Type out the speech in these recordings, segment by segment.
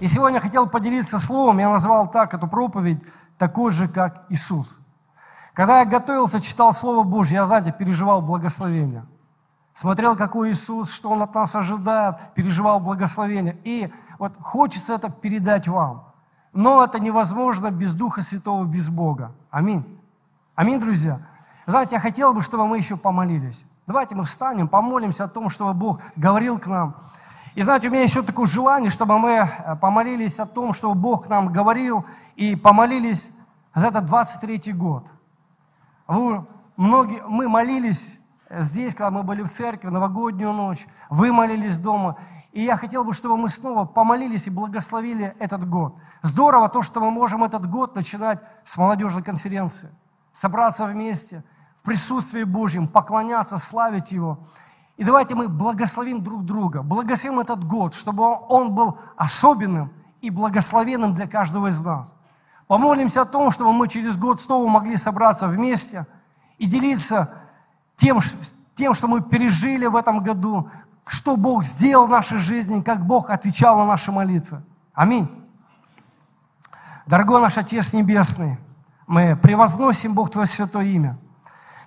И сегодня я хотел поделиться словом, я назвал так эту проповедь, такой же, как Иисус. Когда я готовился, читал Слово Божье, я, знаете, переживал благословение. Смотрел, какой Иисус, что Он от нас ожидает, переживал благословение. И вот хочется это передать вам. Но это невозможно без Духа Святого, без Бога. Аминь. Аминь, друзья. Знаете, я хотел бы, чтобы мы еще помолились. Давайте мы встанем, помолимся о том, чтобы Бог говорил к нам. И знаете, у меня еще такое желание, чтобы мы э, помолились о том, чтобы Бог к нам говорил, и помолились за этот 23 год. Вы, многие, мы молились здесь, когда мы были в церкви, в новогоднюю ночь, вы молились дома. И я хотел бы, чтобы мы снова помолились и благословили этот год. Здорово то, что мы можем этот год начинать с молодежной конференции. Собраться вместе – присутствии Божьем, поклоняться, славить Его. И давайте мы благословим друг друга, благословим этот год, чтобы он был особенным и благословенным для каждого из нас. Помолимся о том, чтобы мы через год снова могли собраться вместе и делиться тем, тем, что мы пережили в этом году, что Бог сделал в нашей жизни, как Бог отвечал на наши молитвы. Аминь. Дорогой наш Отец Небесный, мы превозносим, Бог, Твое святое имя –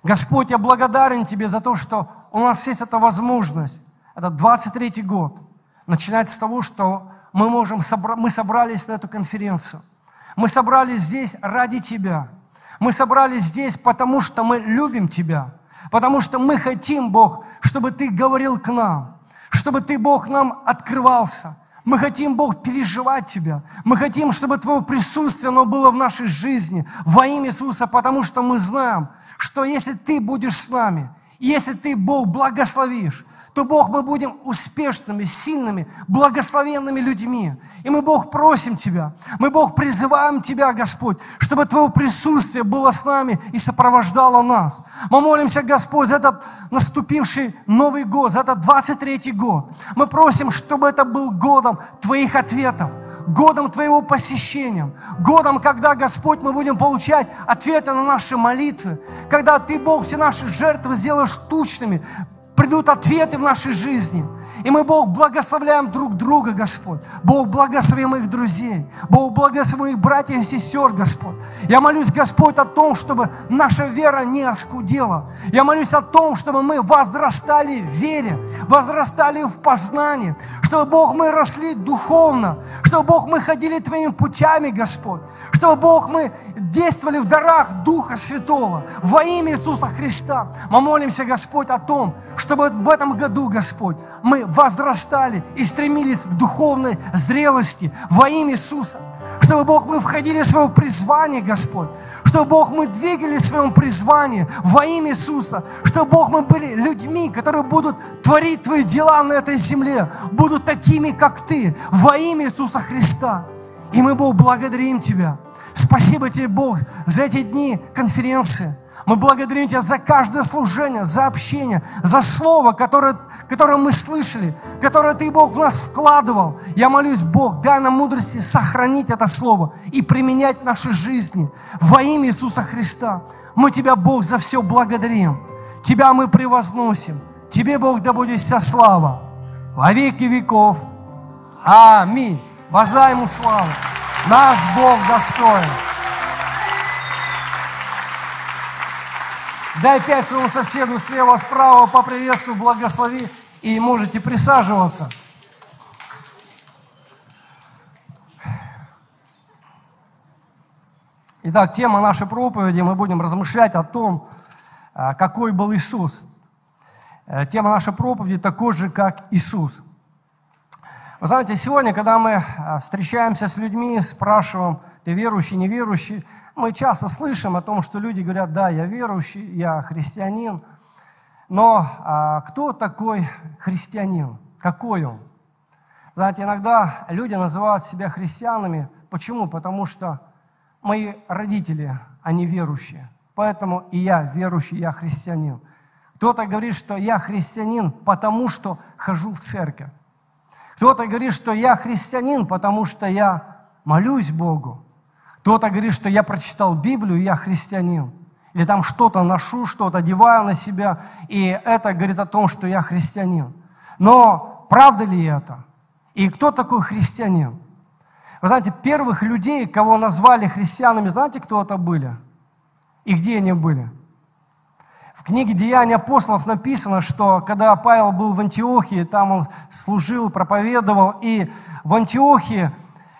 Господь, я благодарен Тебе за то, что у нас есть эта возможность, это 23 год, начинать с того, что мы, можем, мы собрались на эту конференцию. Мы собрались здесь ради Тебя. Мы собрались здесь, потому что мы любим Тебя. Потому что мы хотим, Бог, чтобы Ты говорил к нам. Чтобы Ты, Бог, нам открывался. Мы хотим, Бог, переживать Тебя. Мы хотим, чтобы Твое присутствие оно было в нашей жизни во имя Иисуса, потому что мы знаем, что если Ты будешь с нами, если Ты, Бог, благословишь, то, Бог, мы будем успешными, сильными, благословенными людьми. И мы, Бог, просим Тебя, мы, Бог, призываем Тебя, Господь, чтобы Твое присутствие было с нами и сопровождало нас. Мы молимся, Господь, за этот наступивший Новый год, за этот 23-й год. Мы просим, чтобы это был годом Твоих ответов, годом Твоего посещения, годом, когда, Господь, мы будем получать ответы на наши молитвы, когда Ты, Бог, все наши жертвы сделаешь тучными, придут ответы в нашей жизни – и мы, Бог, благословляем друг друга, Господь. Бог, благослови моих друзей. Бог, благослови моих братьев и сестер, Господь. Я молюсь, Господь, о том, чтобы наша вера не оскудела. Я молюсь о том, чтобы мы возрастали в вере, возрастали в познании, чтобы, Бог, мы росли духовно, чтобы, Бог, мы ходили Твоими путями, Господь чтобы, Бог, мы действовали в дарах Духа Святого во имя Иисуса Христа. Мы молимся, Господь, о том, чтобы в этом году, Господь, мы возрастали и стремились к духовной зрелости во имя Иисуса. Чтобы, Бог, мы входили в свое призвание, Господь. Чтобы, Бог, мы двигались в своем призвании во имя Иисуса. Чтобы, Бог, мы были людьми, которые будут творить Твои дела на этой земле. Будут такими, как Ты, во имя Иисуса Христа. И мы, Бог, благодарим Тебя. Спасибо Тебе, Бог, за эти дни конференции. Мы благодарим Тебя за каждое служение, за общение, за слово, которое, которое мы слышали, которое Ты, Бог, в нас вкладывал. Я молюсь, Бог, дай нам мудрости сохранить это слово и применять в нашей жизни во имя Иисуса Христа. Мы Тебя, Бог, за все благодарим. Тебя мы превозносим. Тебе, Бог, да будет вся слава во веки веков. Аминь. Воздай Ему славу. Наш Бог достоин. Дай пять своему соседу слева, справа, поприветствуй, благослови, и можете присаживаться. Итак, тема нашей проповеди, мы будем размышлять о том, а, какой был Иисус. Э, тема нашей проповеди такой же, как Иисус. Вы знаете, сегодня, когда мы а, встречаемся с людьми, спрашиваем, ты верующий, неверующий, мы часто слышим о том, что люди говорят, да, я верующий, я христианин. Но а, кто такой христианин? Какой он? Знаете, иногда люди называют себя христианами. Почему? Потому что мои родители, они верующие. Поэтому и я верующий, я христианин. Кто-то говорит, что я христианин, потому что хожу в церковь. Кто-то говорит, что я христианин, потому что я молюсь Богу. Кто-то говорит, что я прочитал Библию, я христианин. Или там что-то ношу, что-то одеваю на себя, и это говорит о том, что я христианин. Но правда ли это? И кто такой христианин? Вы знаете, первых людей, кого назвали христианами, знаете, кто это были? И где они были? В книге «Деяния апостолов» написано, что когда Павел был в Антиохии, там он служил, проповедовал, и в Антиохии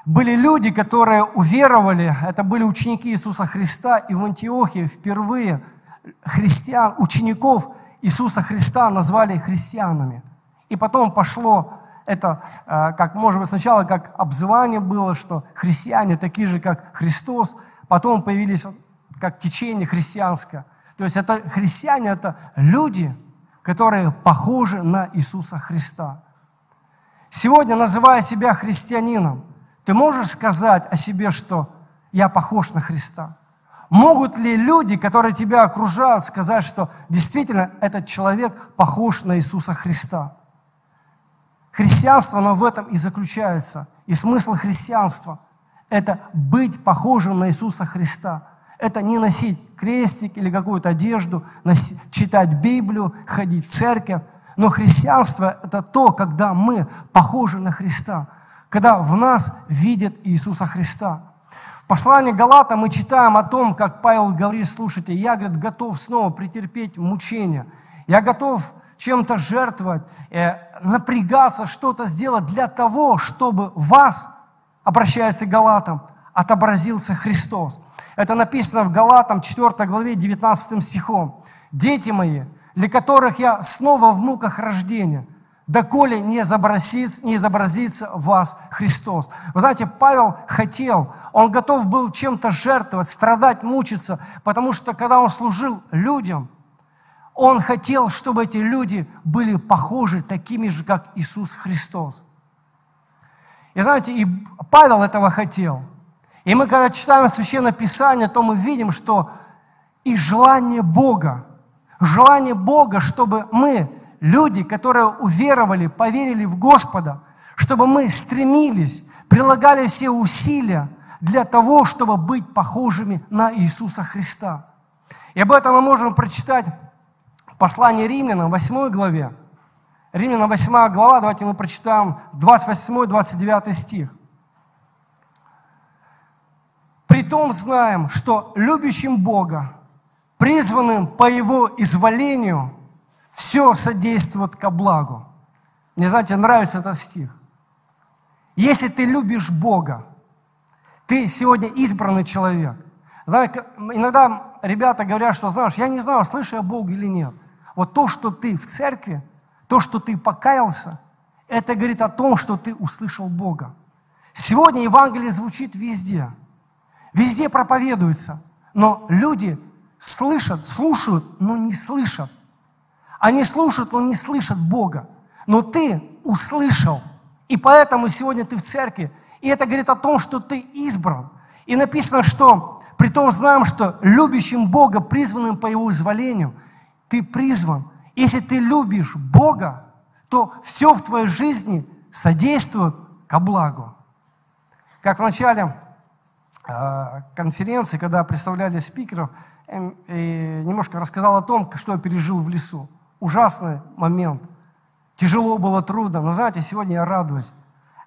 были люди, которые уверовали, это были ученики Иисуса Христа, и в Антиохии впервые христиан, учеников Иисуса Христа назвали христианами. И потом пошло это, э, как, может быть, сначала как обзывание было, что христиане такие же, как Христос, потом появились как течение христианское. То есть это христиане, это люди, которые похожи на Иисуса Христа. Сегодня, называя себя христианином, ты можешь сказать о себе, что я похож на Христа? Могут ли люди, которые тебя окружают, сказать, что действительно этот человек похож на Иисуса Христа? Христианство, оно в этом и заключается. И смысл христианства – это быть похожим на Иисуса Христа. Это не носить крестик или какую-то одежду, читать Библию, ходить в церковь. Но христианство – это то, когда мы похожи на Христа, когда в нас видят Иисуса Христа. В послании Галата мы читаем о том, как Павел говорит, слушайте, я, говорит, готов снова претерпеть мучения. Я готов чем-то жертвовать, э, напрягаться, что-то сделать для того, чтобы вас, обращается к Галатам, отобразился Христос. Это написано в Галатам 4 главе 19 стихом. «Дети мои, для которых я снова в муках рождения, доколе не изобразится, не изобразится в вас Христос». Вы знаете, Павел хотел, он готов был чем-то жертвовать, страдать, мучиться, потому что когда он служил людям – он хотел, чтобы эти люди были похожи такими же, как Иисус Христос. И знаете, и Павел этого хотел. И мы, когда читаем Священное Писание, то мы видим, что и желание Бога, желание Бога, чтобы мы, люди, которые уверовали, поверили в Господа, чтобы мы стремились, прилагали все усилия для того, чтобы быть похожими на Иисуса Христа. И об этом мы можем прочитать Послание Римлянам, 8 главе. Римлянам 8 глава, давайте мы прочитаем 28-29 стих. Притом знаем, что любящим Бога, призванным по Его изволению, все содействует ко благу. Мне, знаете, нравится этот стих. Если ты любишь Бога, ты сегодня избранный человек. Знаешь, иногда ребята говорят, что, знаешь, я не знаю, слышу я Бога или нет. Вот то, что ты в церкви, то, что ты покаялся, это говорит о том, что ты услышал Бога. Сегодня Евангелие звучит везде. Везде проповедуется. Но люди слышат, слушают, но не слышат. Они слушают, но не слышат Бога. Но ты услышал. И поэтому сегодня ты в церкви. И это говорит о том, что ты избран. И написано, что при том знаем, что любящим Бога, призванным по Его изволению – ты призван. Если ты любишь Бога, то все в твоей жизни содействует ко благу. Как в начале э, конференции, когда представляли спикеров, немножко рассказал о том, что я пережил в лесу. Ужасный момент. Тяжело было, трудно. Но знаете, сегодня я радуюсь.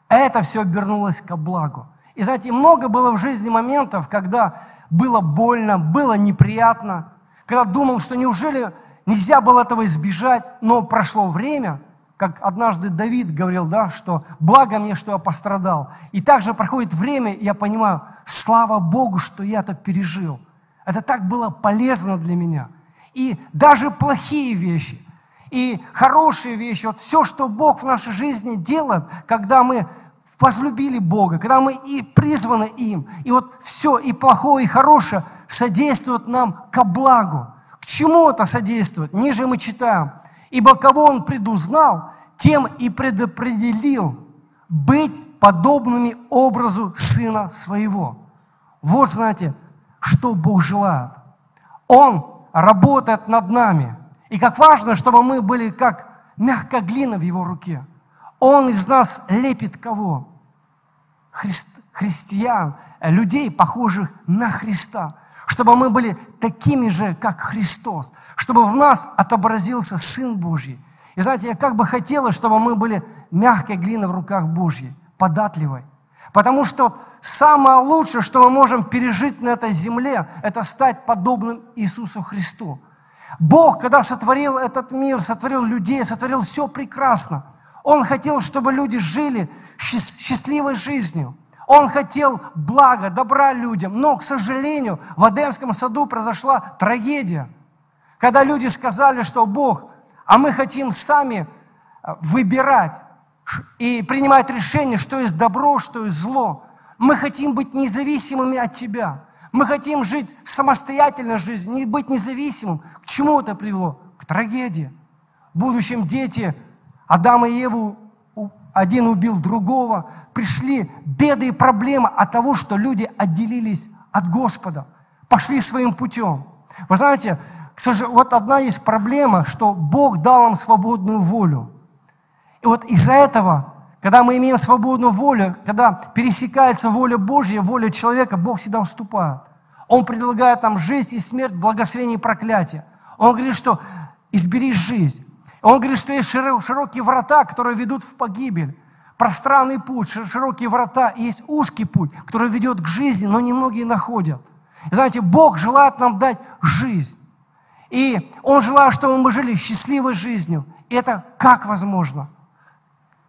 Это все обернулось ко благу. И знаете, много было в жизни моментов, когда было больно, было неприятно, когда думал, что неужели Нельзя было этого избежать, но прошло время, как однажды Давид говорил, да, что благо мне, что я пострадал. И также проходит время, и я понимаю, слава Богу, что я это пережил. Это так было полезно для меня. И даже плохие вещи, и хорошие вещи, вот все, что Бог в нашей жизни делает, когда мы возлюбили Бога, когда мы и призваны им, и вот все, и плохое, и хорошее содействует нам ко благу. К чему это содействует? Ниже мы читаем. Ибо кого он предузнал, тем и предопределил быть подобными образу Сына Своего. Вот, знаете, что Бог желает. Он работает над нами. И как важно, чтобы мы были как мягкая глина в Его руке. Он из нас лепит кого? Христ, христиан, людей, похожих на Христа чтобы мы были такими же, как Христос, чтобы в нас отобразился Сын Божий. И знаете, я как бы хотела, чтобы мы были мягкой глиной в руках Божьей, податливой. Потому что самое лучшее, что мы можем пережить на этой земле, это стать подобным Иисусу Христу. Бог, когда сотворил этот мир, сотворил людей, сотворил все прекрасно. Он хотел, чтобы люди жили счастливой жизнью. Он хотел блага, добра людям. Но, к сожалению, в Адемском саду произошла трагедия. Когда люди сказали, что Бог, а мы хотим сами э, выбирать и принимать решение, что есть добро, что есть зло. Мы хотим быть независимыми от Тебя. Мы хотим жить самостоятельной жизнью, не быть независимым. К чему это привело? К трагедии. В будущем дети Адама и Еву, один убил другого. Пришли беды и проблемы от того, что люди отделились от Господа, пошли своим путем. Вы знаете, к сожалению, вот одна есть проблема, что Бог дал нам свободную волю. И вот из-за этого, когда мы имеем свободную волю, когда пересекается воля Божья, воля человека, Бог всегда уступает. Он предлагает нам жизнь и смерть, благословение и проклятие. Он говорит, что избери жизнь. Он говорит, что есть широкие врата, которые ведут в погибель. Пространный путь, широкие врата, и есть узкий путь, который ведет к жизни, но немногие находят. И знаете, Бог желает нам дать жизнь. И Он желает, чтобы мы жили счастливой жизнью. И это как возможно?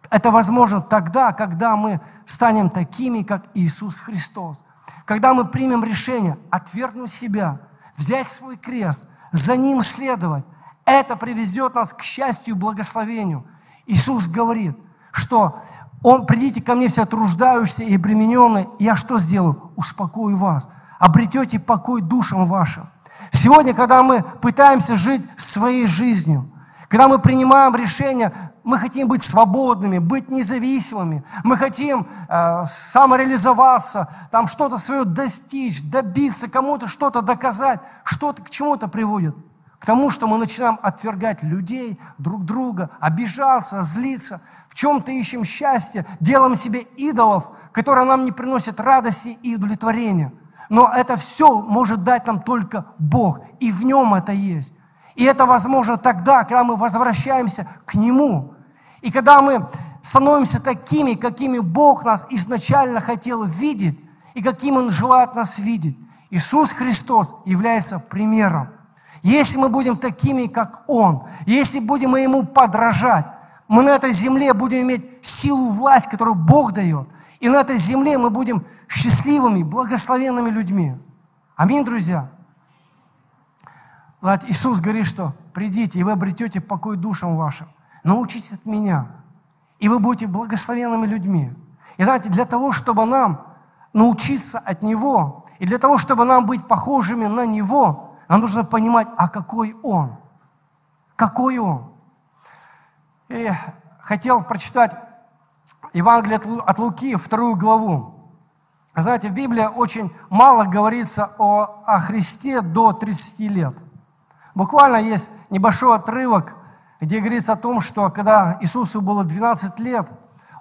Это возможно тогда, когда мы станем такими, как Иисус Христос. Когда мы примем решение отвергнуть себя, взять свой крест, за Ним следовать, это приведет нас к счастью и благословению. Иисус говорит, что Он, придите ко мне все труждающиеся и обремененные, и я что сделаю? Успокою вас. Обретете покой душам вашим. Сегодня, когда мы пытаемся жить своей жизнью, когда мы принимаем решение, мы хотим быть свободными, быть независимыми, мы хотим э, самореализоваться, там что-то свое достичь, добиться, кому-то что-то доказать, что-то к чему-то приводит. К тому, что мы начинаем отвергать людей, друг друга, обижаться, злиться, в чем-то ищем счастье, делаем себе идолов, которые нам не приносят радости и удовлетворения. Но это все может дать нам только Бог, и в нем это есть. И это возможно тогда, когда мы возвращаемся к Нему. И когда мы становимся такими, какими Бог нас изначально хотел видеть, и каким Он желает нас видеть. Иисус Христос является примером. Если мы будем такими, как Он, если будем Ему подражать, мы на этой земле будем иметь силу, власть, которую Бог дает. И на этой земле мы будем счастливыми, благословенными людьми. Аминь, друзья. Иисус говорит, что придите, и вы обретете покой душам вашим. Научитесь от меня, и вы будете благословенными людьми. И знаете, для того, чтобы нам научиться от Него, и для того, чтобы нам быть похожими на Него, нам нужно понимать, а какой Он. Какой Он. И хотел прочитать Евангелие от Луки, вторую главу. Знаете, в Библии очень мало говорится о, о Христе до 30 лет. Буквально есть небольшой отрывок, где говорится о том, что когда Иисусу было 12 лет,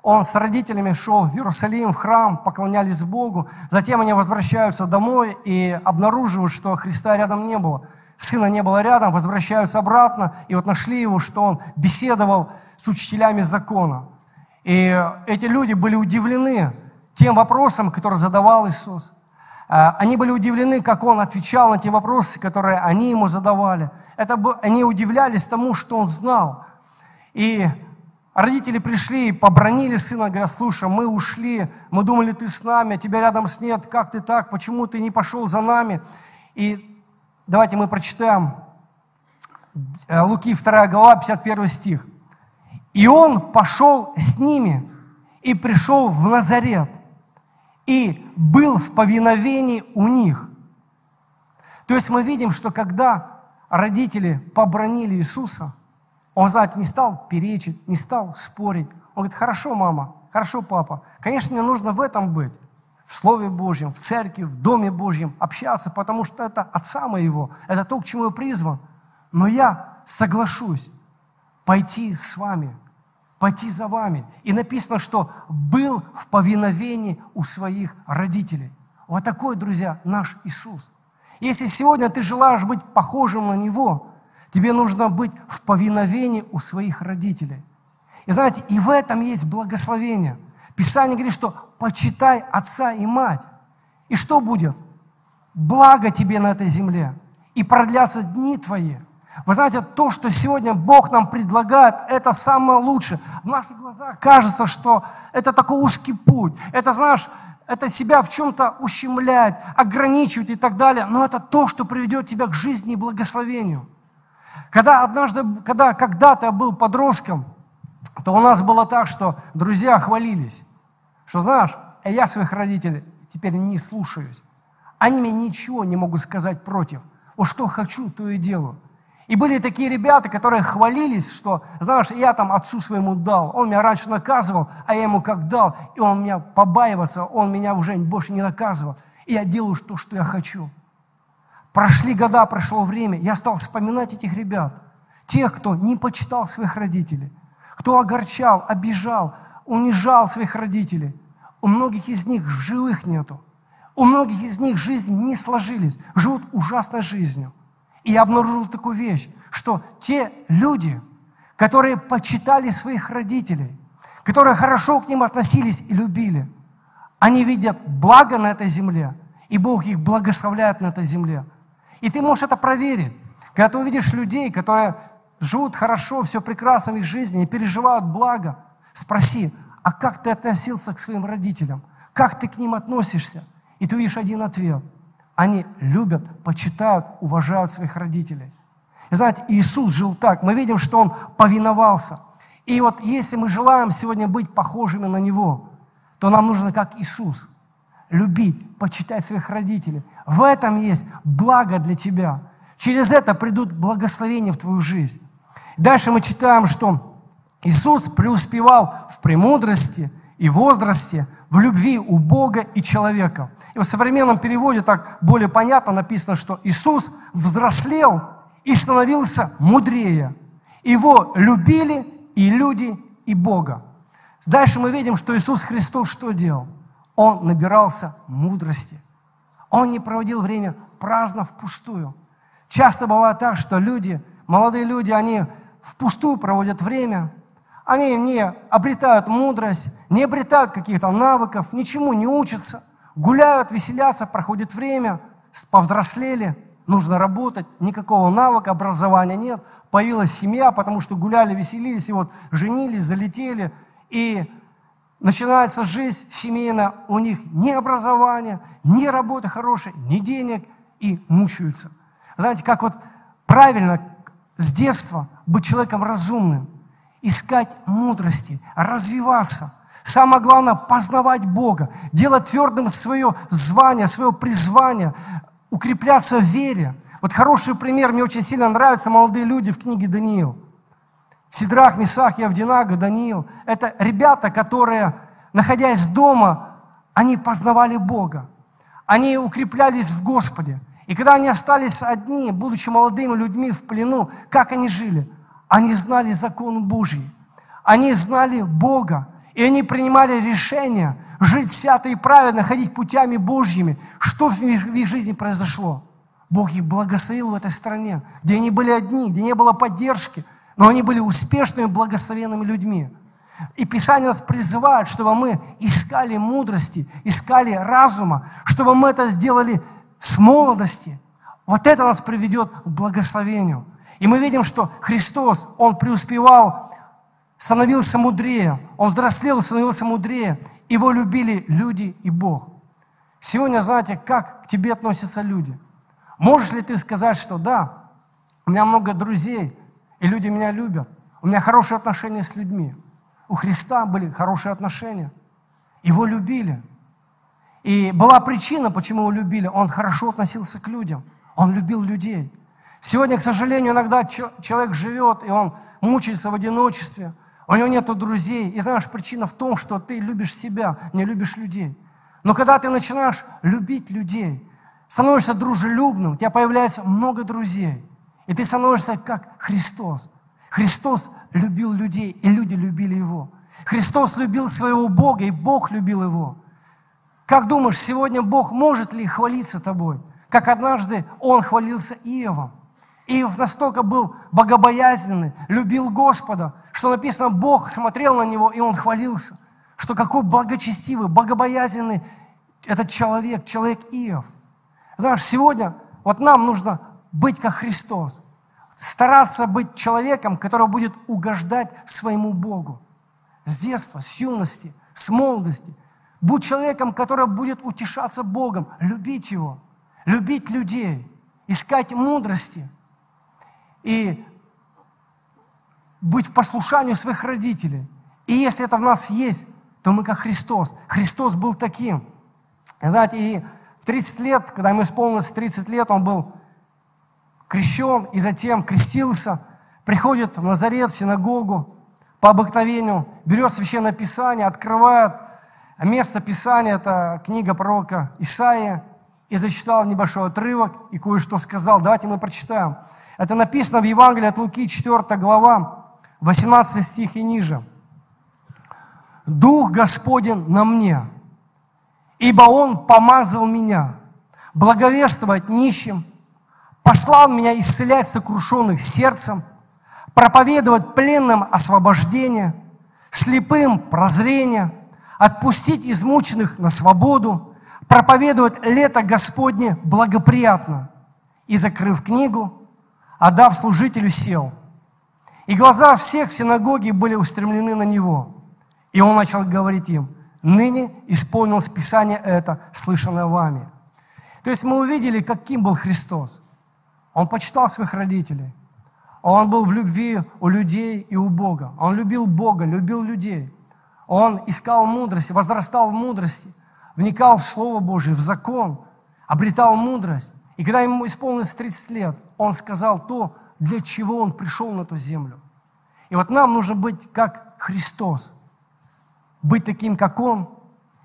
он с родителями шел в Иерусалим, в храм, поклонялись Богу. Затем они возвращаются домой и обнаруживают, что Христа рядом не было. Сына не было рядом, возвращаются обратно, и вот нашли его, что он беседовал с учителями закона. И эти люди были удивлены тем вопросом, который задавал Иисус. А, они были удивлены, как он отвечал на те вопросы, которые они ему задавали. Это был, они удивлялись тому, что он знал. И родители пришли и побронили сына, говорят, слушай, мы ушли, мы думали, ты с нами, а тебя рядом с нет, как ты так, почему ты не пошел за нами? И давайте мы прочитаем э, Луки 2 глава, 51 стих. «И он пошел с ними и пришел в Назарет, и был в повиновении у них. То есть мы видим, что когда родители побронили Иисуса, он, знаете, не стал перечить, не стал спорить. Он говорит, хорошо, мама, хорошо, папа, конечно, мне нужно в этом быть, в Слове Божьем, в церкви, в Доме Божьем, общаться, потому что это Отца моего, это то, к чему я призван. Но я соглашусь пойти с вами, пойти за вами. И написано, что был в повиновении у своих родителей. Вот такой, друзья, наш Иисус. Если сегодня ты желаешь быть похожим на Него, тебе нужно быть в повиновении у своих родителей. И знаете, и в этом есть благословение. Писание говорит, что почитай отца и мать. И что будет? Благо тебе на этой земле. И продлятся дни твои. Вы знаете, то, что сегодня Бог нам предлагает, это самое лучшее. В наших глазах кажется, что это такой узкий путь. Это, знаешь, это себя в чем-то ущемляет, ограничивает и так далее. Но это то, что приведет тебя к жизни и благословению. Когда однажды, когда когда-то был подростком, то у нас было так, что друзья хвалились, что знаешь, я своих родителей теперь не слушаюсь. Они мне ничего не могут сказать против. Вот что хочу, то и делаю. И были такие ребята, которые хвалились, что, знаешь, я там отцу своему дал, он меня раньше наказывал, а я ему как дал, и он меня побаивается, он меня уже больше не наказывал, и я делаю то, что я хочу. Прошли года, прошло время, я стал вспоминать этих ребят, тех, кто не почитал своих родителей, кто огорчал, обижал, унижал своих родителей. У многих из них живых нету. У многих из них жизни не сложились, живут ужасной жизнью. И я обнаружил такую вещь, что те люди, которые почитали своих родителей, которые хорошо к ним относились и любили, они видят благо на этой земле, и Бог их благословляет на этой земле. И ты можешь это проверить. Когда ты увидишь людей, которые живут хорошо, все прекрасно в их жизни, и переживают благо, спроси, а как ты относился к своим родителям? Как ты к ним относишься? И ты увидишь один ответ – они любят, почитают, уважают своих родителей. И знаете, Иисус жил так. Мы видим, что Он повиновался. И вот если мы желаем сегодня быть похожими на Него, то нам нужно, как Иисус, любить, почитать своих родителей. В этом есть благо для тебя. Через это придут благословения в твою жизнь. Дальше мы читаем, что Иисус преуспевал в премудрости и возрасте, в любви у Бога и человека. И в современном переводе так более понятно написано, что Иисус взрослел и становился мудрее. Его любили и люди, и Бога. Дальше мы видим, что Иисус Христос что делал? Он набирался мудрости. Он не проводил время праздно, впустую. Часто бывает так, что люди, молодые люди, они впустую проводят время, они не обретают мудрость, не обретают каких-то навыков, ничему не учатся, гуляют, веселятся, проходит время, повзрослели, нужно работать, никакого навыка, образования нет, появилась семья, потому что гуляли, веселились, и вот женились, залетели, и начинается жизнь семейная, у них ни образования, ни работы хорошей, ни денег, и мучаются. Знаете, как вот правильно с детства быть человеком разумным, искать мудрости, развиваться. Самое главное – познавать Бога, делать твердым свое звание, свое призвание, укрепляться в вере. Вот хороший пример, мне очень сильно нравятся молодые люди в книге Даниил. Сидрах, Месах, Явдинага, Даниил. Это ребята, которые, находясь дома, они познавали Бога. Они укреплялись в Господе. И когда они остались одни, будучи молодыми людьми в плену, как они жили? Они знали закон Божий. Они знали Бога. И они принимали решение жить свято и праведно, ходить путями Божьими. Что в их жизни произошло? Бог их благословил в этой стране, где они были одни, где не было поддержки, но они были успешными, благословенными людьми. И Писание нас призывает, чтобы мы искали мудрости, искали разума, чтобы мы это сделали с молодости. Вот это нас приведет к благословению. И мы видим, что Христос, Он преуспевал, становился мудрее, Он взрослел, становился мудрее. Его любили люди и Бог. Сегодня, знаете, как к тебе относятся люди? Можешь ли ты сказать, что да, у меня много друзей, и люди меня любят, у меня хорошие отношения с людьми. У Христа были хорошие отношения. Его любили. И была причина, почему его любили. Он хорошо относился к людям. Он любил людей. Сегодня, к сожалению, иногда человек живет, и он мучается в одиночестве, у него нет друзей. И знаешь, причина в том, что ты любишь себя, не любишь людей. Но когда ты начинаешь любить людей, становишься дружелюбным, у тебя появляется много друзей, и ты становишься как Христос. Христос любил людей, и люди любили Его. Христос любил своего Бога, и Бог любил Его. Как думаешь, сегодня Бог может ли хвалиться тобой, как однажды Он хвалился Иовом? Иов настолько был богобоязненный, любил Господа, что написано, Бог смотрел на него, и он хвалился. что какой благочестивый, богобоязненный этот человек, человек Иов. Знаешь, сегодня вот нам нужно быть как Христос. Стараться быть человеком, который будет угождать своему Богу. С детства, с юности, с молодости. Будь человеком, который будет утешаться Богом, любить Его, любить людей, искать мудрости и быть в послушании своих родителей. И если это в нас есть, то мы как Христос. Христос был таким. Знаете, и в 30 лет, когда ему исполнилось 30 лет, он был крещен и затем крестился, приходит в Назарет, в синагогу, по обыкновению, берет Священное Писание, открывает место Писания, это книга пророка Исаия, и зачитал небольшой отрывок и кое-что сказал. Давайте мы прочитаем. Это написано в Евангелии от Луки, 4 глава, 18 стих и ниже. «Дух Господень на мне, ибо Он помазал меня благовествовать нищим, послал меня исцелять сокрушенных сердцем, проповедовать пленным освобождение, слепым прозрение, отпустить измученных на свободу, проповедовать лето Господне благоприятно. И, закрыв книгу, отдав служителю, сел. И глаза всех в синагоге были устремлены на него. И он начал говорить им, ныне исполнилось Писание это, слышанное вами. То есть мы увидели, каким был Христос. Он почитал своих родителей. Он был в любви у людей и у Бога. Он любил Бога, любил людей. Он искал мудрости, возрастал в мудрости, вникал в Слово Божие, в закон, обретал мудрость. И когда ему исполнилось 30 лет, он сказал то, для чего он пришел на эту землю. И вот нам нужно быть как Христос, быть таким, как Он,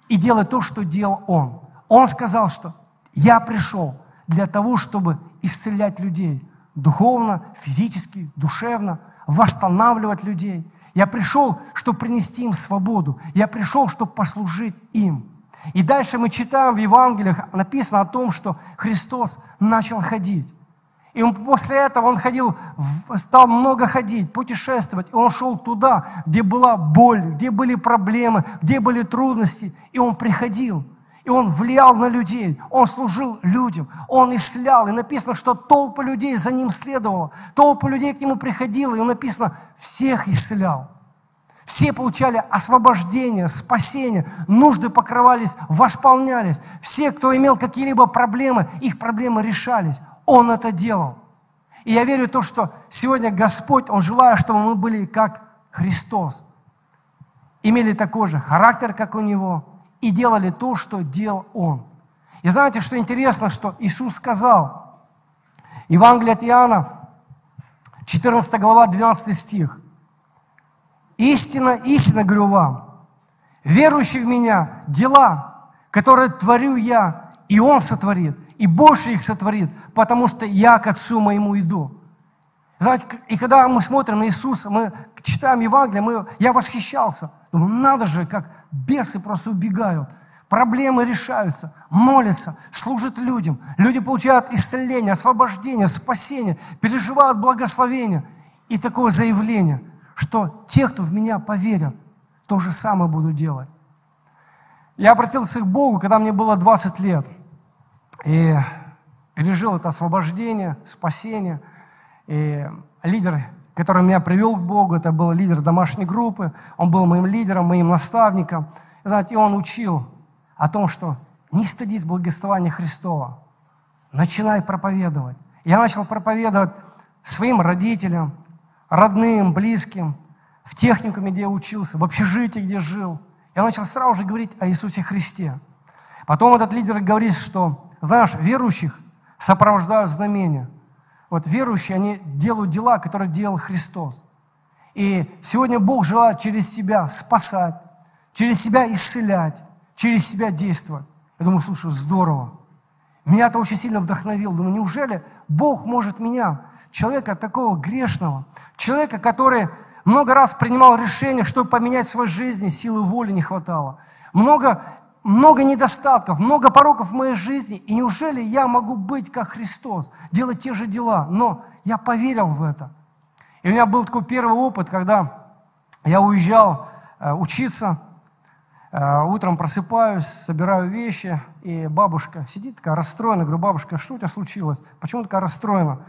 и делать то, что делал Он. Он сказал, что я пришел для того, чтобы исцелять людей духовно, физически, душевно, восстанавливать людей. Я пришел, чтобы принести им свободу. Я пришел, чтобы послужить им. И дальше мы читаем в Евангелиях, написано о том, что Христос начал ходить. И он, после этого он ходил, стал много ходить, путешествовать. И он шел туда, где была боль, где были проблемы, где были трудности. И он приходил. И он влиял на людей, он служил людям, он исцелял. И написано, что толпа людей за ним следовала, толпа людей к нему приходила, и написано, всех исцелял. Все получали освобождение, спасение, нужды покрывались, восполнялись. Все, кто имел какие-либо проблемы, их проблемы решались. Он это делал. И я верю в то, что сегодня Господь, Он желает, чтобы мы были как Христос. Имели такой же характер, как у Него, и делали то, что делал Он. И знаете, что интересно, что Иисус сказал, Евангелие от Иоанна, 14 глава, 12 стих. «Истина, истина говорю вам, верующий в Меня, дела, которые творю Я, и Он сотворит, и больше их сотворит, потому что Я к Отцу моему иду». Знаете, и когда мы смотрим на Иисуса, мы читаем Евангелие, мы, я восхищался. Думаю, надо же, как бесы просто убегают. Проблемы решаются, молятся, служат людям. Люди получают исцеление, освобождение, спасение, переживают благословение. И такое заявление, что те, кто в меня поверят, то же самое буду делать. Я обратился к Богу, когда мне было 20 лет. И пережил это освобождение, спасение. И лидер который меня привел к Богу, это был лидер домашней группы, он был моим лидером, моим наставником. И, знаете, он учил о том, что не стыдись благословения Христова, начинай проповедовать. Я начал проповедовать своим родителям, родным, близким, в техникуме, где я учился, в общежитии, где жил. Я начал сразу же говорить о Иисусе Христе. Потом этот лидер говорит, что, знаешь, верующих сопровождают знамения – вот верующие, они делают дела, которые делал Христос. И сегодня Бог желает через себя спасать, через себя исцелять, через себя действовать. Я думаю, слушай, здорово. Меня это очень сильно вдохновило. Думаю, неужели Бог может меня, человека такого грешного, человека, который много раз принимал решения, чтобы поменять свою жизнь, силы воли не хватало. Много много недостатков, много пороков в моей жизни, и неужели я могу быть как Христос, делать те же дела? Но я поверил в это. И у меня был такой первый опыт, когда я уезжал э, учиться Э, утром просыпаюсь, собираю вещи, и бабушка сидит такая расстроена. Говорю, бабушка, что у тебя случилось? Почему такая расстроена?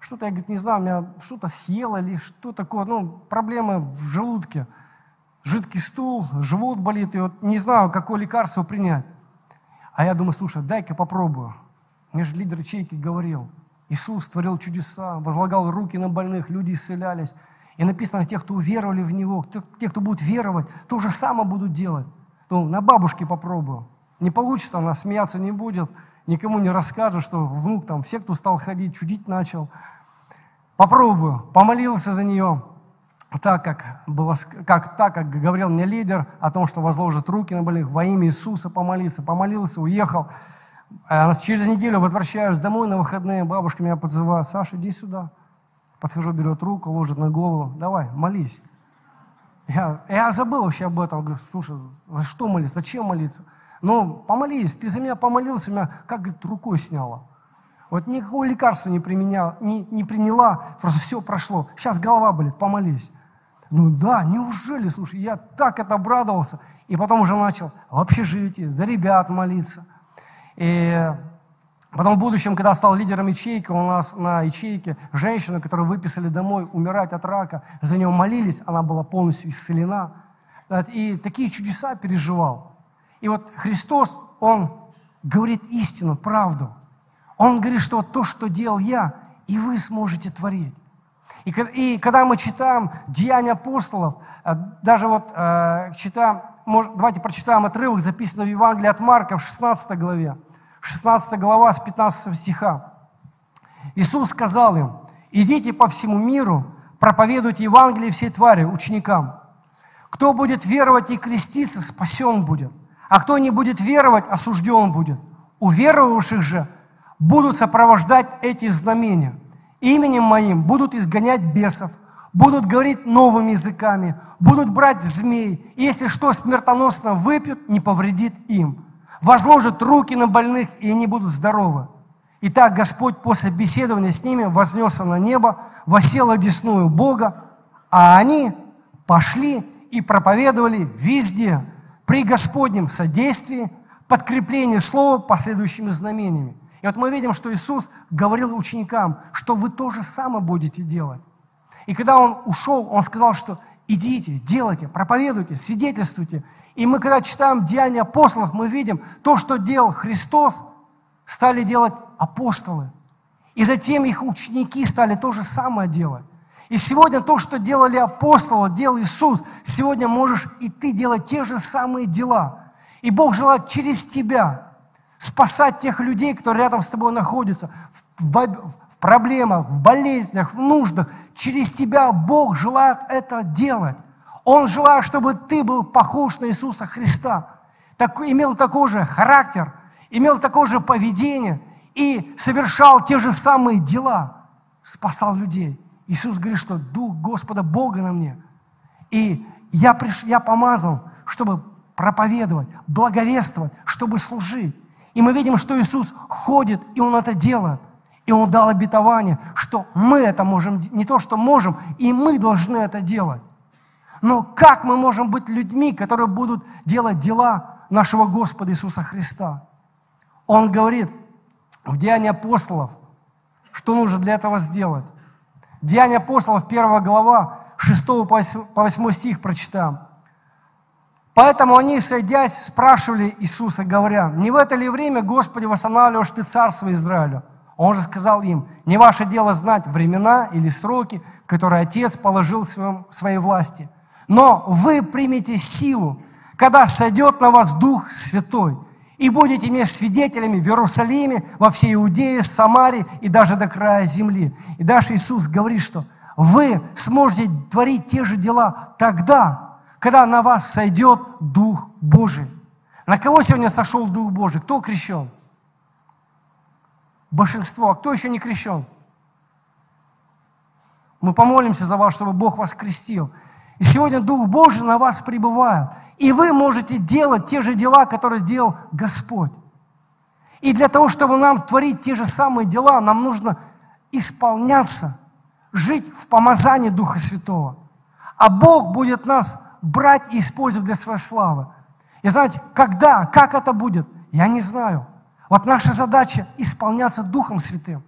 Что-то, я, говорит, не знаю, меня что-то съело или что такое. Ну, проблемы в желудке. Жидкий стул, живот болит, и вот не знаю, какое лекарство принять. А я думаю, слушай, дай-ка попробую. Мне же лидер ячейки говорил, Иисус творил чудеса, возлагал руки на больных, люди исцелялись. И написано, тех, кто уверовали в Него, тех, кто будет веровать, то же самое будут делать. Ну, на бабушке попробую. Не получится, она смеяться не будет, никому не расскажет, что внук там, все, кто стал ходить, чудить начал. Попробую. Помолился за нее, так как, было, как, так как говорил мне лидер о том, что возложит руки на больных во имя Иисуса помолиться. Помолился, уехал. А через неделю возвращаюсь домой на выходные, бабушка меня подзывает, Саша, иди сюда. Подхожу, берет руку, ложит на голову, давай, молись. Я, я забыл вообще об этом. Говорю, слушай, за что молиться? Зачем молиться? Ну, помолись, ты за меня помолился, меня, как говорит, рукой сняла. Вот никакого лекарства не, применяла, не, не приняла, просто все прошло. Сейчас голова болит, помолись. Ну да, неужели, слушай, я так это обрадовался. И потом уже начал в общежитии, за ребят молиться. И Потом в будущем, когда стал лидером ячейки, у нас на ячейке женщина, которую выписали домой умирать от рака, за нее молились, она была полностью исцелена. И такие чудеса переживал. И вот Христос, Он говорит истину, правду. Он говорит, что то, что делал я, и вы сможете творить. И, и когда мы читаем Деяния апостолов, э, даже вот э, читаем, может, давайте прочитаем отрывок, записанный в Евангелии от Марка в 16 главе. 16 глава с 15 стиха. Иисус сказал им, идите по всему миру, проповедуйте Евангелие всей твари, ученикам. Кто будет веровать и креститься, спасен будет. А кто не будет веровать, осужден будет. У веровавших же будут сопровождать эти знамения. Именем моим будут изгонять бесов, будут говорить новыми языками, будут брать змей, и если что смертоносно выпьют, не повредит им возложат руки на больных, и они будут здоровы. Итак, Господь после беседования с ними вознесся на небо, восел одесную Бога, а они пошли и проповедовали везде, при Господнем содействии, подкреплении слова последующими знамениями. И вот мы видим, что Иисус говорил ученикам, что вы то же самое будете делать. И когда Он ушел, Он сказал, что идите, делайте, проповедуйте, свидетельствуйте. И мы, когда читаем Деяния апостолов, мы видим то, что делал Христос, стали делать апостолы. И затем их ученики стали то же самое делать. И сегодня то, что делали апостолы, делал Иисус, сегодня можешь и ты делать те же самые дела. И Бог желает через тебя спасать тех людей, которые рядом с тобой находятся, в, в, проблемах, в болезнях, в нуждах. Через тебя Бог желает это делать. Он желает, чтобы ты был похож на Иисуса Христа, так, имел такой же характер, имел такое же поведение и совершал те же самые дела, спасал людей. Иисус говорит, что Дух Господа Бога на мне. И я, приш, я помазан, чтобы проповедовать, благовествовать, чтобы служить. И мы видим, что Иисус ходит, и Он это делает. И Он дал обетование, что мы это можем, не то, что можем, и мы должны это делать. Но как мы можем быть людьми, которые будут делать дела нашего Господа Иисуса Христа? Он говорит в Деянии апостолов, что нужно для этого сделать. Деяния апостолов, 1 глава, 6 по 8 стих прочитаем. Поэтому они, сойдясь, спрашивали Иисуса, говоря, «Не в это ли время, Господи, восстанавливаешь Ты царство Израилю?» Он же сказал им, «Не ваше дело знать времена или сроки, которые Отец положил в своей власти, но вы примете силу, когда сойдет на вас Дух Святой, и будете мне свидетелями в Иерусалиме, во всей Иудее, Самаре и даже до края земли. И дальше Иисус говорит, что вы сможете творить те же дела тогда, когда на вас сойдет Дух Божий. На кого сегодня сошел Дух Божий? Кто крещен? Большинство. А кто еще не крещен? Мы помолимся за вас, чтобы Бог вас крестил. И сегодня Дух Божий на вас пребывает. И вы можете делать те же дела, которые делал Господь. И для того, чтобы нам творить те же самые дела, нам нужно исполняться, жить в помазании Духа Святого. А Бог будет нас брать и использовать для своей славы. И знаете, когда, как это будет, я не знаю. Вот наша задача исполняться Духом Святым.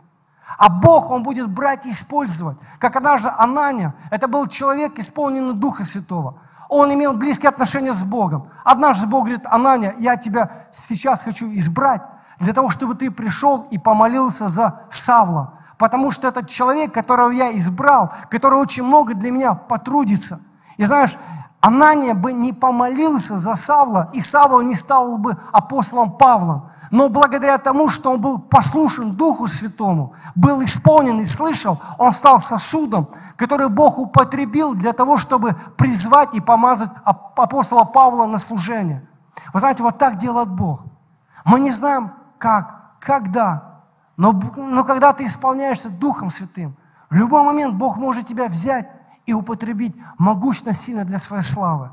А Бог, Он будет брать и использовать. Как однажды Ананя, это был человек, исполненный Духа Святого. Он имел близкие отношения с Богом. Однажды Бог говорит, Ананя, я тебя сейчас хочу избрать для того, чтобы ты пришел и помолился за Савла. Потому что этот человек, которого я избрал, который очень много для меня потрудится. И знаешь, Анания бы не помолился за Савла, и Савл не стал бы апостолом Павлом. Но благодаря тому, что он был послушен Духу Святому, был исполнен и слышал, он стал сосудом, который Бог употребил для того, чтобы призвать и помазать апостола Павла на служение. Вы знаете, вот так делает Бог. Мы не знаем, как, когда, но, но когда ты исполняешься Духом Святым, в любой момент Бог может тебя взять и употребить могущественно сильно для своей славы.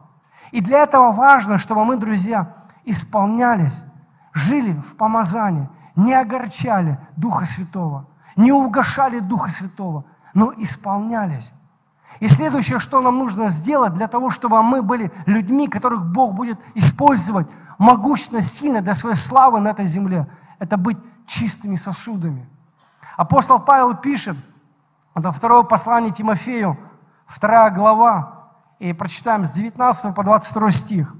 И для этого важно, чтобы мы, друзья, исполнялись, жили в помазании, не огорчали Духа Святого, не угошали Духа Святого, но исполнялись. И следующее, что нам нужно сделать для того, чтобы мы были людьми, которых Бог будет использовать могущественно, сильно для своей славы на этой земле, это быть чистыми сосудами. Апостол Павел пишет, это второе послание Тимофею, вторая глава, и прочитаем с 19 по 22 стих.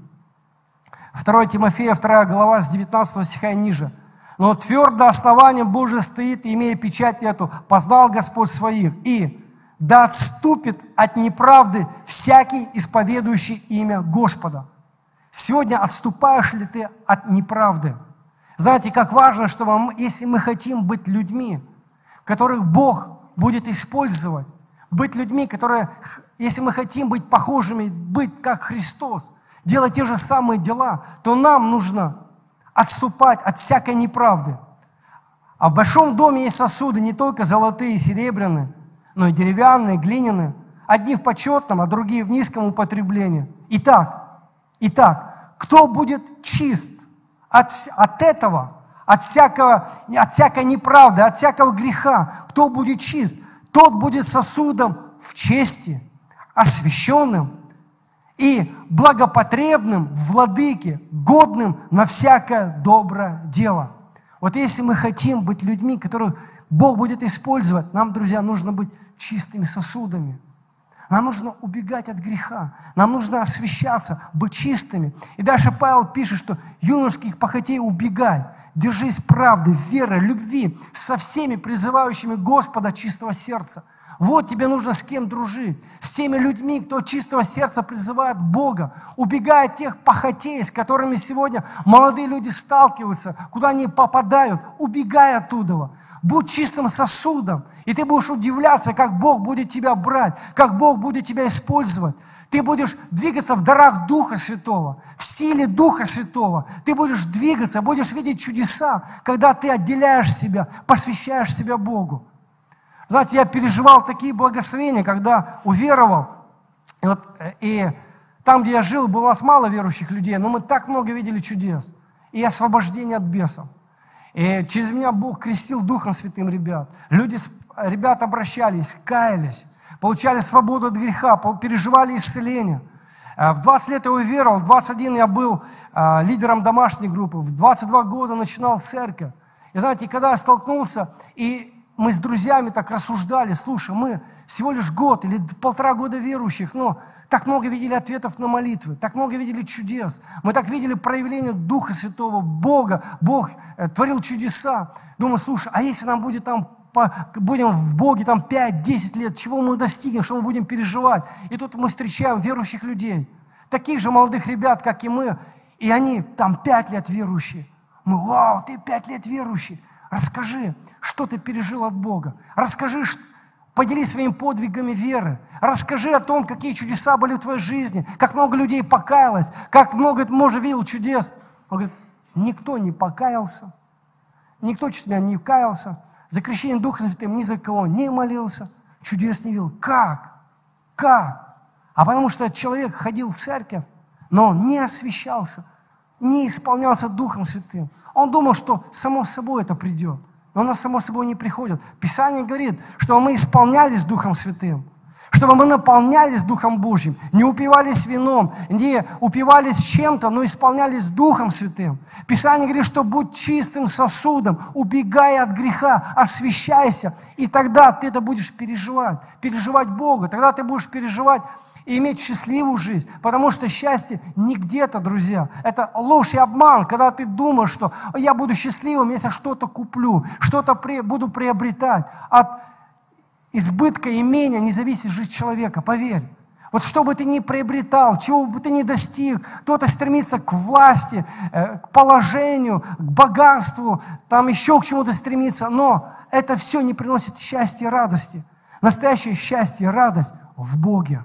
2 Тимофея, 2 глава, с 19 стиха и ниже. «Но твердо основанием Божие стоит, имея печать эту, познал Господь своих, и да отступит от неправды всякий, исповедующий имя Господа». Сегодня отступаешь ли ты от неправды? Знаете, как важно, чтобы мы, если мы хотим быть людьми, которых Бог будет использовать, быть людьми, которые, если мы хотим быть похожими, быть как Христос, делать те же самые дела, то нам нужно отступать от всякой неправды. А в большом доме есть сосуды не только золотые и серебряные, но и деревянные, глиняные. Одни в почетном, а другие в низком употреблении. Итак, итак, кто будет чист от, от этого, от, всякого, от всякой неправды, от всякого греха? Кто будет чист? Тот будет сосудом в чести, освященным и благопотребным владыке, годным на всякое доброе дело. Вот если мы хотим быть людьми, которых Бог будет использовать, нам, друзья, нужно быть чистыми сосудами. Нам нужно убегать от греха. Нам нужно освещаться, быть чистыми. И дальше Павел пишет, что юношеских похотей убегай. Держись правды, веры, любви со всеми призывающими Господа чистого сердца. Вот тебе нужно с кем дружить. С теми людьми, кто чистого сердца призывает Бога. Убегая от тех похотей, с которыми сегодня молодые люди сталкиваются, куда они попадают. Убегай оттуда. Будь чистым сосудом. И ты будешь удивляться, как Бог будет тебя брать, как Бог будет тебя использовать. Ты будешь двигаться в дарах Духа Святого, в силе Духа Святого. Ты будешь двигаться, будешь видеть чудеса, когда ты отделяешь себя, посвящаешь себя Богу. Знаете, я переживал такие благословения, когда уверовал. И, вот, и там, где я жил, было мало верующих людей, но мы так много видели чудес. И освобождение от бесов. И через меня Бог крестил Духом Святым ребят. Люди, ребята обращались, каялись получали свободу от греха, переживали исцеление. Э, в 20 лет я уверовал, в 21 я был э, лидером домашней группы, в 22 года начинал церковь. И знаете, когда я столкнулся, и мы с друзьями так рассуждали, слушай, мы всего лишь год или полтора года верующих, но так много видели ответов на молитвы, так много видели чудес, мы так видели проявление Духа Святого, Бога, Бог э, творил чудеса. Думаю, слушай, а если нам будет там будем в Боге там 5-10 лет, чего мы достигнем, что мы будем переживать. И тут мы встречаем верующих людей, таких же молодых ребят, как и мы, и они там 5 лет верующие. Мы, вау, ты 5 лет верующий. Расскажи, что ты пережил от Бога. Расскажи, поделись своими подвигами веры. Расскажи о том, какие чудеса были в твоей жизни, как много людей покаялось, как много, может, видел чудес. Он говорит, никто не покаялся, никто через меня не каялся, за крещение Духа Святым ни за кого не молился, чудес не видел. Как? Как? А потому что человек ходил в церковь, но не освещался, не исполнялся Духом Святым. Он думал, что само собой это придет. Но оно само собой не приходит. Писание говорит, что мы исполнялись Духом Святым, чтобы мы наполнялись Духом Божьим, не упивались вином, не упивались чем-то, но исполнялись Духом Святым. Писание говорит, что будь чистым сосудом, убегая от греха, освящайся, и тогда ты это будешь переживать, переживать Бога, тогда ты будешь переживать и иметь счастливую жизнь. Потому что счастье не где-то, друзья. Это ложь и обман, когда ты думаешь, что я буду счастливым, если что-то куплю, что-то буду приобретать. От избытка имения не зависит жизнь человека, поверь. Вот что бы ты ни приобретал, чего бы ты ни достиг, кто-то стремится к власти, э, к положению, к богатству, там еще к чему-то стремится, но это все не приносит счастья и радости. Настоящее счастье и радость в Боге.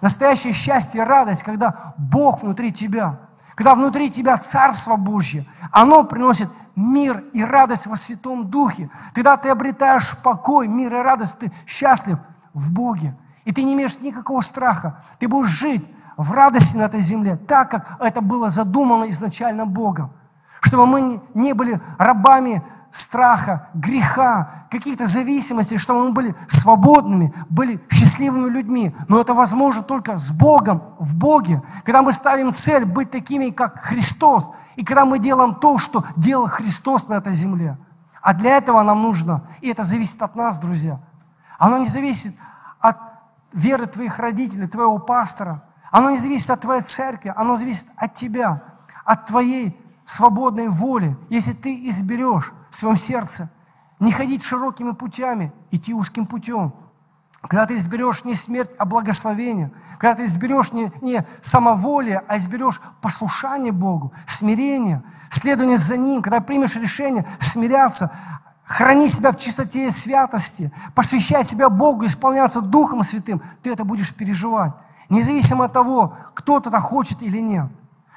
Настоящее счастье и радость, когда Бог внутри тебя, когда внутри тебя Царство Божье, оно приносит мир и радость во Святом Духе. Когда ты обретаешь покой, мир и радость, ты счастлив в Боге. И ты не имеешь никакого страха. Ты будешь жить в радости на этой земле, так как это было задумано изначально Богом. Чтобы мы не были рабами страха, греха, каких-то зависимостей, чтобы мы были свободными, были счастливыми людьми. Но это возможно только с Богом, в Боге. Когда мы ставим цель быть такими, как Христос, и когда мы делаем то, что делал Христос на этой земле. А для этого нам нужно, и это зависит от нас, друзья. Оно не зависит от веры твоих родителей, твоего пастора. Оно не зависит от твоей церкви, оно зависит от тебя, от твоей свободной воли. Если ты изберешь в своем сердце, не ходить широкими путями, идти узким путем. Когда ты изберешь не смерть, а благословение. Когда ты изберешь не, не самоволие, а изберешь послушание Богу, смирение, следование за Ним. Когда примешь решение смиряться, храни себя в чистоте и святости, посвящай себя Богу, исполняться Духом Святым, ты это будешь переживать. Независимо от того, кто-то хочет или нет.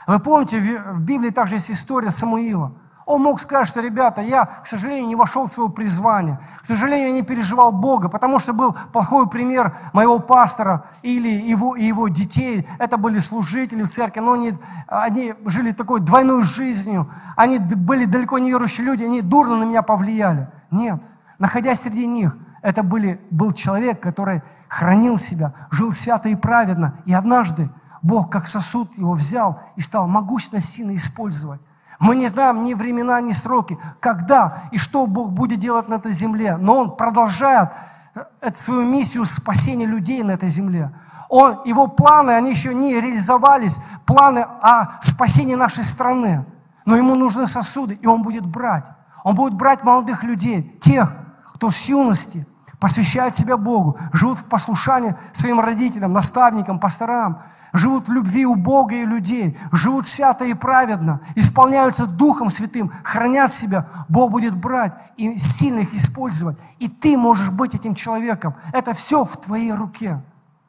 Вы помните, в Библии также есть история Самуила – он мог сказать, что, ребята, я, к сожалению, не вошел в свое призвание. К сожалению, я не переживал Бога, потому что был плохой пример моего пастора или его, и его детей. Это были служители в церкви, но они, они жили такой двойной жизнью. Они были далеко не верующие люди, они дурно на меня повлияли. Нет, находясь среди них, это были, был человек, который хранил себя, жил свято и праведно. И однажды Бог, как сосуд, его взял и стал могущественно сильно использовать. Мы не знаем ни времена, ни сроки, когда и что Бог будет делать на этой земле. Но Он продолжает э, свою миссию спасения людей на этой земле. Он, его планы, они еще не реализовались, планы о спасении нашей страны. Но ему нужны сосуды, и он будет брать. Он будет брать молодых людей, тех, кто с юности посвящает себя Богу, живут в послушании своим родителям, наставникам, пасторам, живут в любви у Бога и людей, живут свято и праведно, исполняются Духом Святым, хранят себя, Бог будет брать и сильно их использовать. И ты можешь быть этим человеком. Это все в твоей руке.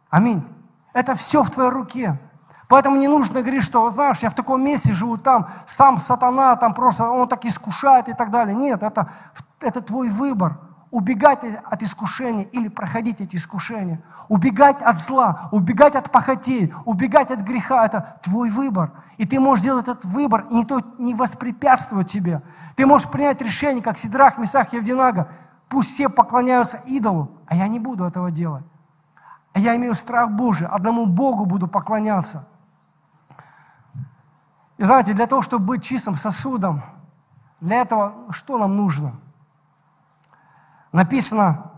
Аминь. Это все в твоей руке. Поэтому не нужно говорить, что, знаешь, я в таком месте живу, там сам сатана, там просто он так искушает и так далее. Нет, это, это твой выбор убегать от искушения или проходить эти искушения, убегать от зла, убегать от похотей, убегать от греха, это твой выбор. И ты можешь сделать этот выбор, и никто не воспрепятствует тебе. Ты можешь принять решение, как Сидрах, Месах, Евдинага, пусть все поклоняются идолу, а я не буду этого делать. А я имею страх Божий, одному Богу буду поклоняться. И знаете, для того, чтобы быть чистым сосудом, для этого что нам нужно – Написано,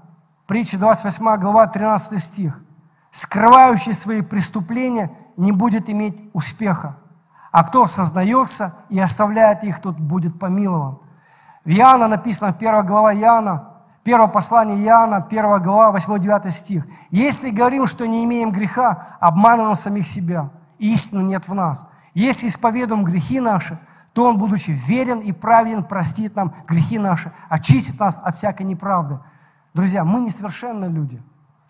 притча 28 глава, 13 стих. «Скрывающий свои преступления не будет иметь успеха, а кто сознается и оставляет их, тот будет помилован». В Иоанна написано, 1 глава Иоанна, первое послание Иоанна, 1 глава, 8-9 стих. «Если говорим, что не имеем греха, обманываем самих себя, истины нет в нас. Если исповедуем грехи наши, то Он, будучи верен и праведен, простит нам грехи наши, очистит нас от всякой неправды. Друзья, мы несовершенные люди.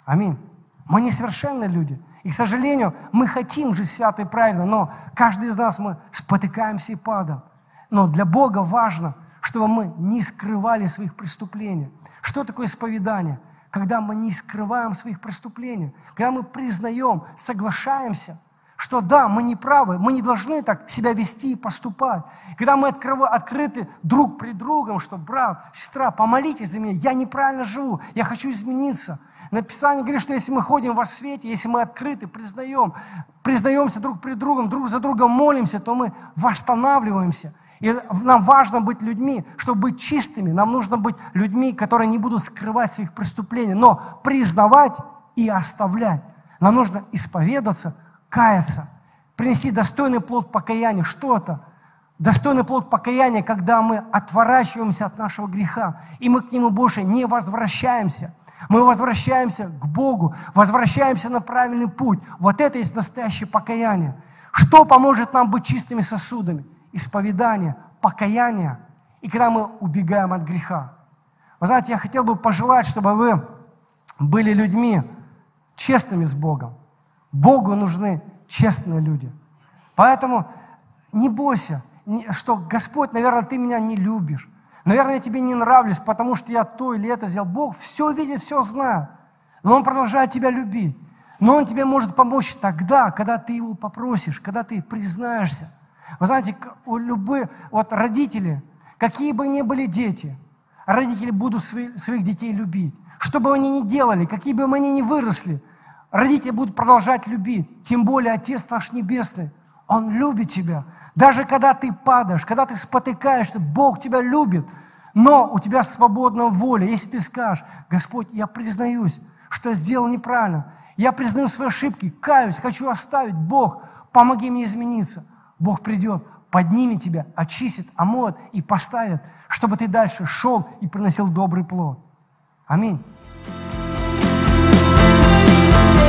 Аминь. Мы несовершенные люди. И, к сожалению, мы хотим жить свято и правильно, но каждый из нас мы спотыкаемся и падаем. Но для Бога важно, чтобы мы не скрывали своих преступлений. Что такое исповедание? Когда мы не скрываем своих преступлений, когда мы признаем, соглашаемся – что да, мы не правы, мы не должны так себя вести и поступать. Когда мы открыты друг при другом, что брат, сестра, помолитесь за меня, я неправильно живу, я хочу измениться. Написание говорит, что если мы ходим во свете, если мы открыты, признаем, признаемся друг перед другом, друг за другом молимся, то мы восстанавливаемся. И нам важно быть людьми, чтобы быть чистыми. Нам нужно быть людьми, которые не будут скрывать своих преступлений, но признавать и оставлять. Нам нужно исповедаться, каяться, принести достойный плод покаяния. Что это? Достойный плод покаяния, когда мы отворачиваемся от нашего греха, и мы к нему больше не возвращаемся. Мы возвращаемся к Богу, возвращаемся на правильный путь. Вот это есть настоящее покаяние. Что поможет нам быть чистыми сосудами? Исповедание, покаяние, и когда мы убегаем от греха. Вы знаете, я хотел бы пожелать, чтобы вы были людьми честными с Богом. Богу нужны честные люди. Поэтому не бойся, что Господь, наверное, ты меня не любишь. Наверное, я тебе не нравлюсь, потому что я то или это сделал. Бог все видит, все знает. Но Он продолжает тебя любить. Но Он тебе может помочь тогда, когда ты Его попросишь, когда ты признаешься. Вы знаете, у любых, вот родители, какие бы ни были дети, родители будут свои, своих детей любить. Что бы они ни делали, какие бы они ни выросли, родители будут продолжать любить. Тем более Отец наш Небесный, Он любит тебя. Даже когда ты падаешь, когда ты спотыкаешься, Бог тебя любит. Но у тебя свободная воля. Если ты скажешь, Господь, я признаюсь, что сделал неправильно. Я признаю свои ошибки, каюсь, хочу оставить. Бог, помоги мне измениться. Бог придет, поднимет тебя, очистит, омоет и поставит, чтобы ты дальше шел и приносил добрый плод. Аминь. Thank you.